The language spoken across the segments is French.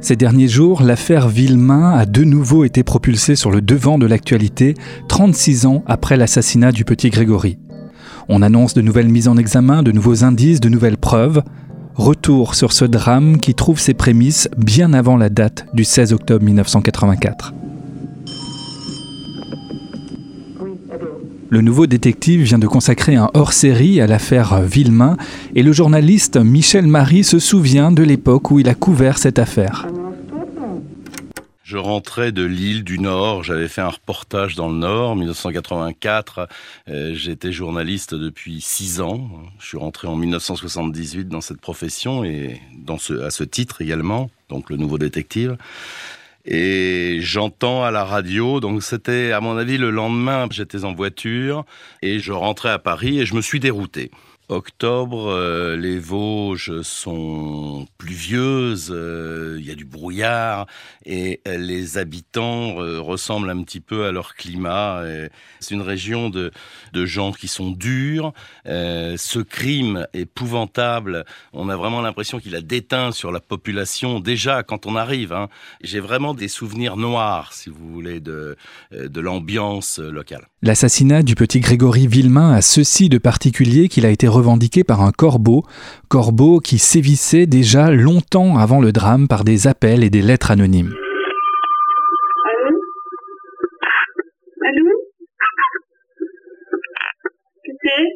Ces derniers jours, l'affaire Villemain a de nouveau été propulsée sur le devant de l'actualité, 36 ans après l'assassinat du petit Grégory. On annonce de nouvelles mises en examen, de nouveaux indices, de nouvelles preuves. Retour sur ce drame qui trouve ses prémices bien avant la date du 16 octobre 1984. Le nouveau détective vient de consacrer un hors-série à l'affaire Villemain et le journaliste Michel Marie se souvient de l'époque où il a couvert cette affaire. Je rentrais de l'île du Nord, j'avais fait un reportage dans le Nord, 1984. Euh, j'étais journaliste depuis six ans. Je suis rentré en 1978 dans cette profession et à ce titre également, donc le nouveau détective. Et j'entends à la radio, donc c'était à mon avis le lendemain, j'étais en voiture et je rentrais à Paris et je me suis dérouté octobre, euh, les Vosges sont pluvieuses, euh, il y a du brouillard et euh, les habitants ressemblent un petit peu à leur climat. C'est une région de, gens qui sont durs. ce crime épouvantable, on a vraiment l'impression qu'il a déteint sur la population déjà quand on arrive. Hein. J'ai vraiment des souvenirs noirs, si vous voulez, de, de l'ambiance locale. L'assassinat du petit Grégory Villemain a ceci de particulier qu'il a été revendiqué par un corbeau, corbeau qui sévissait déjà longtemps avant le drame par des appels et des lettres anonymes. Allô? Allô? Qui c'est?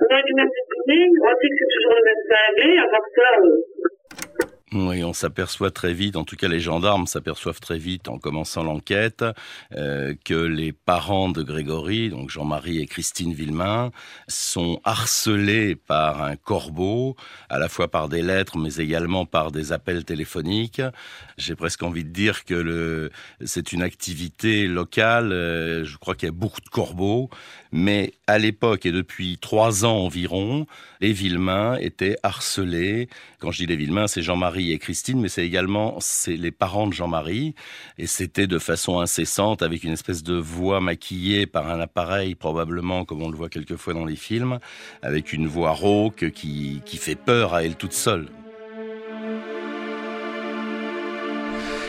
On a du même on sait que c'est toujours le même à part ça... Oui, on s'aperçoit très vite, en tout cas les gendarmes s'aperçoivent très vite en commençant l'enquête, euh, que les parents de Grégory, donc Jean-Marie et Christine Villemain, sont harcelés par un corbeau, à la fois par des lettres, mais également par des appels téléphoniques. J'ai presque envie de dire que c'est une activité locale. Euh, je crois qu'il y a beaucoup de corbeaux, mais à l'époque et depuis trois ans environ, les Villemain étaient harcelés. Quand je dis les Villemain, c'est Jean-Marie et Christine, mais c'est également c'est les parents de Jean-Marie. Et c'était de façon incessante, avec une espèce de voix maquillée par un appareil, probablement comme on le voit quelquefois dans les films, avec une voix rauque qui, qui fait peur à elle toute seule.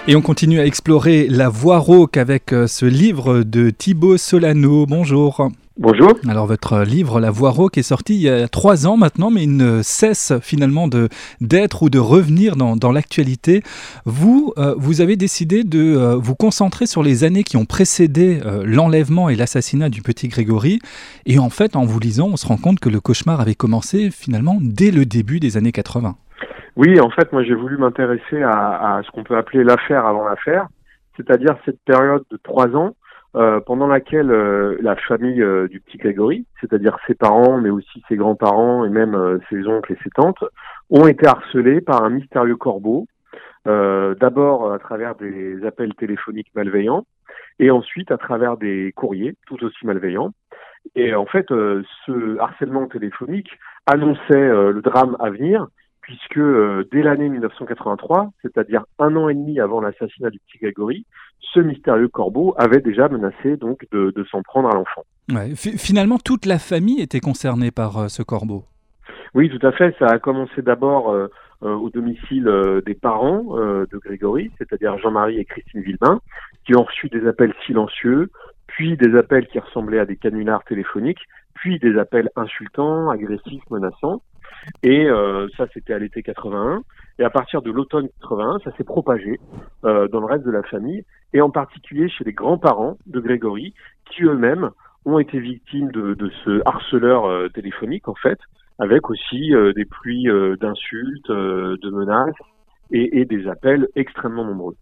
Et on continue à explorer la voix rauque avec euh, ce livre de Thibaut Solano. Bonjour. Bonjour. Alors votre livre La Voix Rauque est sorti il y a trois ans maintenant, mais il ne cesse finalement de d'être ou de revenir dans, dans l'actualité. Vous, euh, vous avez décidé de euh, vous concentrer sur les années qui ont précédé euh, l'enlèvement et l'assassinat du petit Grégory. Et en fait, en vous lisant, on se rend compte que le cauchemar avait commencé finalement dès le début des années 80. Oui, en fait, moi j'ai voulu m'intéresser à, à ce qu'on peut appeler l'affaire avant l'affaire, c'est-à-dire cette période de trois ans euh, pendant laquelle euh, la famille euh, du petit Grégory, c'est-à-dire ses parents, mais aussi ses grands-parents et même ses oncles et ses tantes, ont été harcelés par un mystérieux corbeau, d'abord à travers des appels téléphoniques malveillants, et ensuite à travers des courriers tout aussi malveillants. Et en fait, ce harcèlement téléphonique annonçait le drame à venir, puisque dès l'année 1983, c'est-à-dire un an et demi avant l'assassinat du petit Grégory, ce mystérieux corbeau avait déjà menacé donc de, s'en prendre à l'enfant. finalement, toute la famille était concernée par euh, ce corbeau. Oui, tout à fait. Ça a commencé d'abord euh, euh, au domicile des parents de Grégory, c'est-à-dire Jean-Marie et Christine Villemain, qui ont reçu des appels silencieux, puis des appels qui ressemblaient à des canulars téléphoniques, puis des appels insultants, agressifs, menaçants. Et euh, ça, c'était à l'été 81. Et à partir de l'automne 81, ça s'est propagé euh, dans le reste de la famille, et en particulier chez les grands-parents de Grégory, qui eux-mêmes ont été victimes de, de ce harceleur euh, téléphonique, en fait, avec aussi des pluies d'insultes, de menaces et, et des appels extrêmement nombreux.